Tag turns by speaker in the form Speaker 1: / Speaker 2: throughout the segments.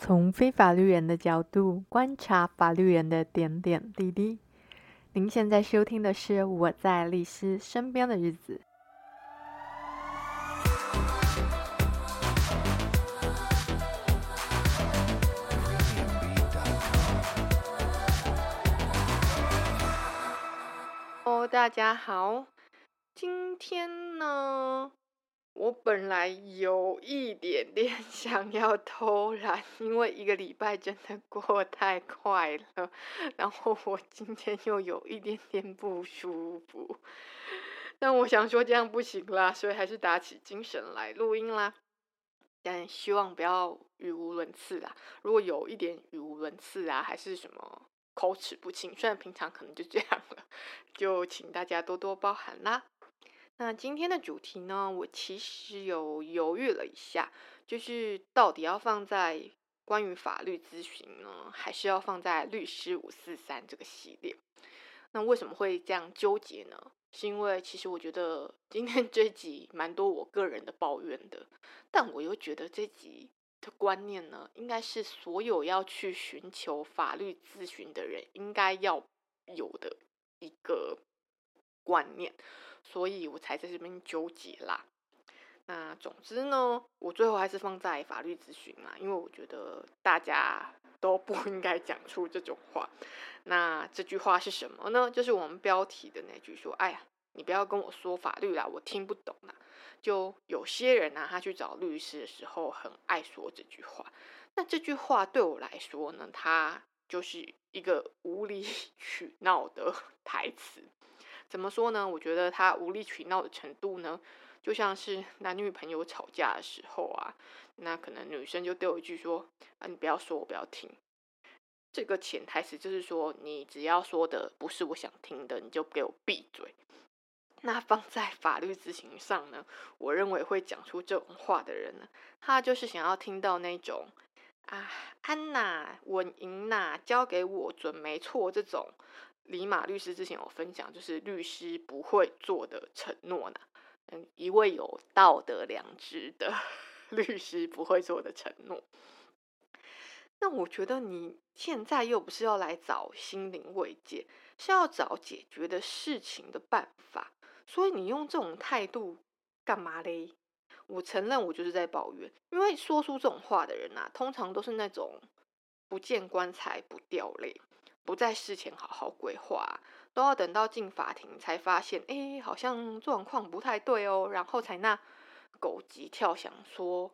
Speaker 1: 从非法律人的角度观察法律人的点点滴滴。您现在收听的是《我在律师身边的日子》。哦，大家好，今天呢？我本来有一点点 想要偷懒，因为一个礼拜真的过太快了，然后我今天又有一点点不舒服，但我想说这样不行啦，所以还是打起精神来录音啦。但希望不要语无伦次啦，如果有一点语无伦次啊，还是什么口齿不清，虽然平常可能就这样了，就请大家多多包涵啦。那今天的主题呢，我其实有犹豫了一下，就是到底要放在关于法律咨询呢，还是要放在律师五四三这个系列？那为什么会这样纠结呢？是因为其实我觉得今天这集蛮多我个人的抱怨的，但我又觉得这集的观念呢，应该是所有要去寻求法律咨询的人应该要有的一个观念。所以我才在这边纠结啦。那总之呢，我最后还是放在法律咨询嘛，因为我觉得大家 都不应该讲出这种话。那这句话是什么呢？就是我们标题的那句说：“哎呀，你不要跟我说法律啦，我听不懂啦。”就有些人呢、啊，他去找律师的时候很爱说这句话。那这句话对我来说呢，它就是一个无理取闹的 台词。怎么说呢？我觉得他无理取闹的程度呢，就像是男女朋友吵架的时候啊，那可能女生就丢一句说：“啊，你不要说，我不要听。”这个潜台词就是说，你只要说的不是我想听的，你就给我闭嘴。那放在法律咨询上呢，我认为会讲出这种话的人呢，他就是想要听到那种啊，安娜稳赢呐，交给我准没错这种。李马律师之前有分享，就是律师不会做的承诺呢。嗯，一位有道德良知的 律师不会做的承诺。那我觉得你现在又不是要来找心灵慰藉，是要找解决的事情的办法。所以你用这种态度干嘛嘞？我承认我就是在抱怨，因为说出这种话的人啊，通常都是那种不见棺材不掉泪。不在事前好好规划，都要等到进法庭才发现，哎，好像状况不太对哦，然后才那狗急跳墙说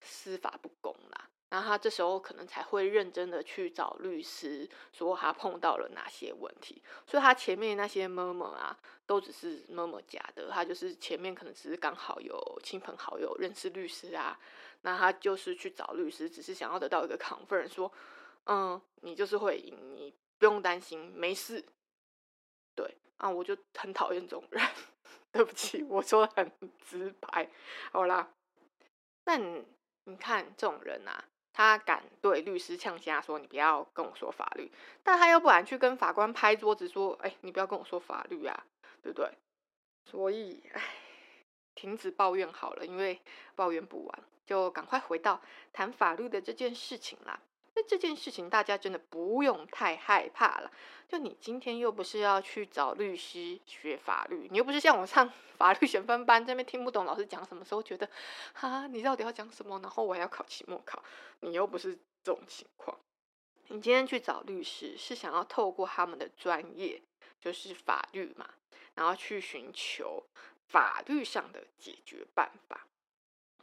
Speaker 1: 司法不公啦。然后他这时候可能才会认真的去找律师，说他碰到了哪些问题。所以他前面那些 murmur 啊，都只是 murmur 假的。他就是前面可能只是刚好有亲朋好友认识律师啊，那他就是去找律师，只是想要得到一个 confirm，说，嗯，你就是会赢你。不用担心，没事。对啊，我就很讨厌这种人。对不起，我说的很直白。好啦，那你，看这种人啊，他敢对律师呛声说：“你不要跟我说法律。”但他又不敢去跟法官拍桌子说：“哎，你不要跟我说法律啊，对不对？”所以，哎，停止抱怨好了，因为抱怨不完，就赶快回到谈法律的这件事情啦。那这件事情大家真的不用太害怕了。就你今天又不是要去找律师学法律，你又不是像我上 法律学分班这边听不懂老师讲什么时候觉得，哈，你到底要讲什么？然后我还要考期末考，你又不是这种情况。你今天去找律师是想要透过他们的专业，就是法律嘛，然后去寻求法律上的解决办法。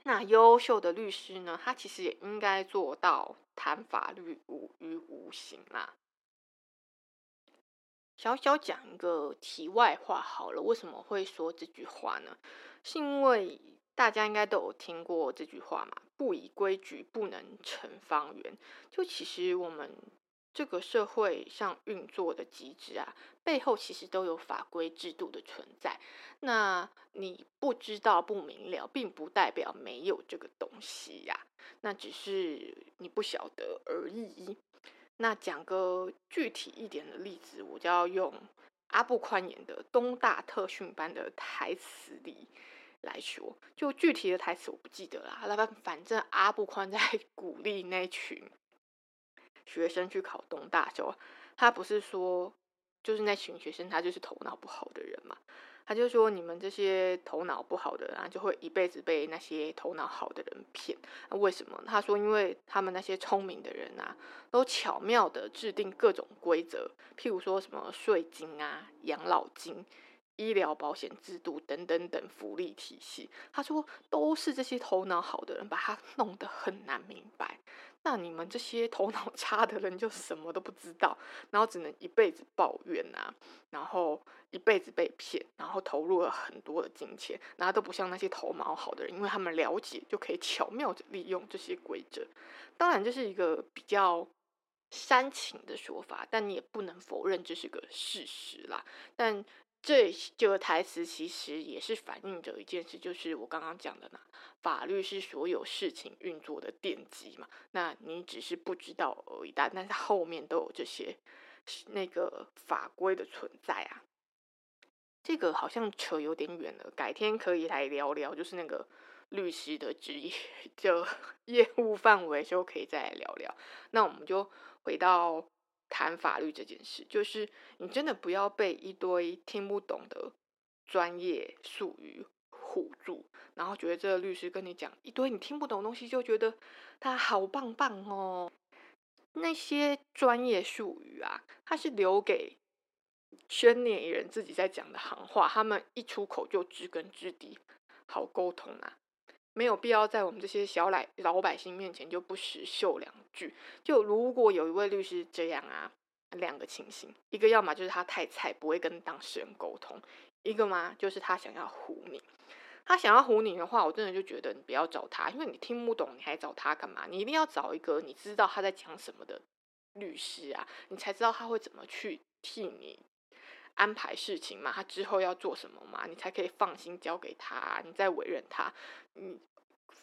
Speaker 1: 那优秀的律师呢？他其实也应该做到谈法律无虞无形啦。小小讲一个题外话好了，为什么会说这句话呢？是因为大家应该都有听过这句话嘛，“不以规矩，不能成方圆”。就其实我们。这个社会上运作的机制啊，背后其实都有法规制度的存在。那你不知道、不明了，并不代表没有这个东西呀、啊。那只是你不晓得而已。那讲个具体一点的例子，我就要用阿布宽演的《东大特训班》的台词里来说。就具体的台词我不记得了，反正阿布宽在鼓励那群学生去考东大的时候，他不是说就是那群学生他就是头脑不好的人嘛。他就说：“你们这些头脑不好的人啊，就会一辈子被那些头脑好的人骗。那为什么？他说，因为他们那些聪明的人啊，都巧妙地制定各种规则，譬如说什么税金啊、养老金、医疗保险制度等等等福利体系。他说，都是这些头脑好的人把他弄得很难明白。”那你们这些头脑差的人就什么都不知道，然后只能一辈子抱怨啊，然后一辈子被骗，然后投入了很多的金钱，然后都不像那些头脑好的人，因为他们了解就可以巧妙地利用这些规则。当然这是一个比较煽情的说法，但你也不能否认这是个事实啦。但这这个台词其实也是反映着一件事，就是我刚刚讲的嘛，法律是所有事情运作的奠基嘛。那你只是不知道而已，但但是后面都有这些那个法规的存在啊。这个好像扯有点远了，改天可以来聊聊，就是那个律师的职业就 业务范围，就可以再来聊聊。那我们就回到。谈法律这件事，就是你真的不要被一堆听不懂的专业术语唬住，然后觉得这个律师跟你讲一堆你听不懂的东西，就觉得他好棒棒哦。那些专业术语啊，他是留给圈内人自己在讲的行话，他们一出口就知根知底，好沟通啊。没有必要在我们这些小来老百姓面前就不时秀两句。就如果有一位律师这样啊，两个情形，一个要么就是他太菜，不会跟当事人沟通；一个嘛，就是他想要唬你。他想要唬你的话，我真的就觉得你不要找他，因为你听不懂，你还找他干嘛？你一定要找一个你知道他在讲什么的律师啊，你才知道他会怎么去替你安排事情嘛，他之后要做什么嘛，你才可以放心交给他，你再委任他，你。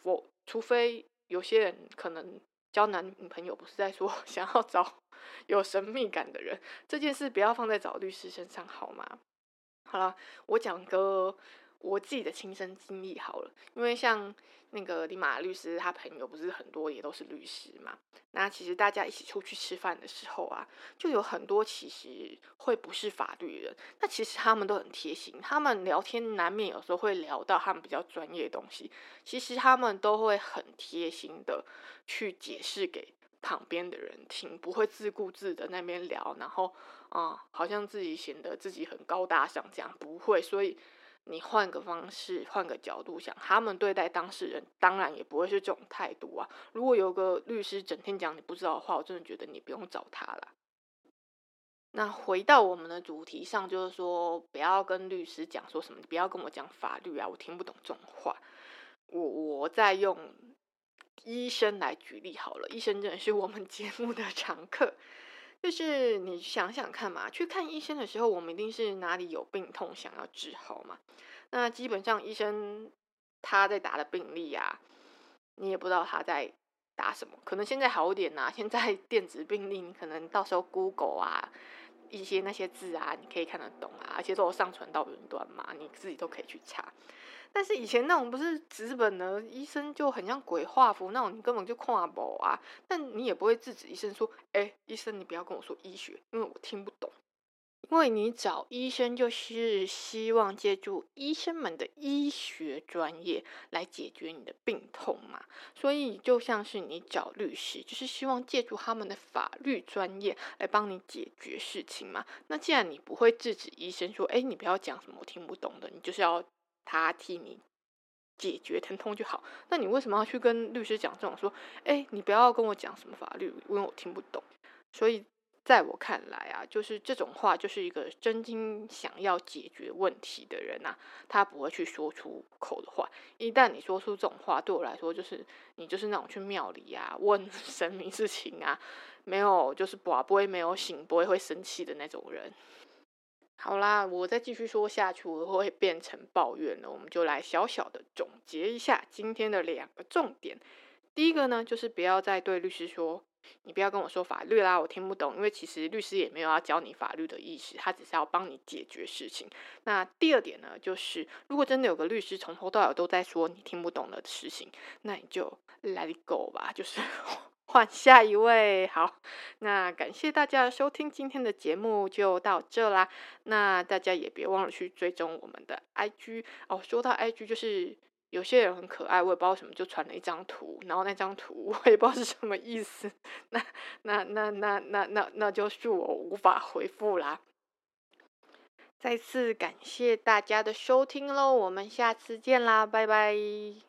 Speaker 1: 我除非有些人可能交男女朋友，不是在说 想要找有神秘感的人，这件事不要放在找律师身上好吗？好了，我讲个我自己的亲身经历好了，因为像。那个李马律师，他朋友不是很多，也都是律师嘛。那其实大家一起出去吃饭的时候啊，就有很多其实会不是法律人。那其实他们都很贴心，他们聊天难免有时候会聊到他们比较专业的东西。其实他们都会很贴心的去解释给旁边的人听，不会自顾自的那边聊，然后啊、好像自己显得自己很高大上这样，不会。所以。你换个方式，换个角度想，他们对待当事人当然也不会是这种态度啊。如果有个律师整天讲你不知道的话，我真的觉得你不用找他了。那回到我们的主题上，就是说不要跟律师讲说什么，你不要跟我讲法律啊，我听不懂这种话。我我在用医生来举例好了，医生真的是我们节目的常客。就是你想想看嘛，去看医生的时候，我们一定是哪里有病痛想要治好嘛。那基本上医生他在打的病历啊，你也不知道他在打什么。可能现在好一点呐，现在 电子病历，你可能到时候 Google 啊，一些那些字啊，你可以看得懂啊，而且都有上传到云端嘛，你自己都可以去查。但是以前那种不是纸本的医生就很像鬼画符那种，你根本就看不啊。但你也不会制止医生说：“哎，医生，你不要跟我说医学，因为我听不懂。”因为你找医生就是希望借助医生们的医学专业来解决你的病痛嘛。所以就像是你找律师，就是希望借助他们的法律专业来帮你解决事情嘛。那既然你不会制止医生说：“哎，你不要讲什么我听不懂的，你就是要。”他替你解决疼痛就好，那你为什么要去跟律师讲这种说？哎，你不要跟我讲什么法律，因为我听不懂。所以在我看来啊，就是这种话，就是一个真心想要解决问题的人呐、他不会去说出口的话。一旦你说出这种话，对我来说，就是你就是那种去庙里啊问 神明事情啊，没有就是不不会没有醒不会会生气的那种人。好啦，我再继续说下去，我会变成抱怨了。我们就来小小的总结一下今天的两个重点。第一个呢，就是不要再对律师说，你不要跟我说法律啦，我听不懂。因为其实律师也没有要教你法律的意思，他只是要帮你解决事情。那第二点呢，就是如果真的有个律师从头到尾都在说你听不懂的事情，那你就 let it go 吧，就是 换 下一位。好，那感谢大家收听今天的节目，就到这啦。那大家也别忘了去追踪我们的 IG 哦。说到 IG，就是有些人很可爱，我也不知道什么就传了一张图，然后那张图我也不知道是什么意思。那那那那那那那就是我无法回复啦。再次感谢大家的收听喽，我们下次见啦，拜拜。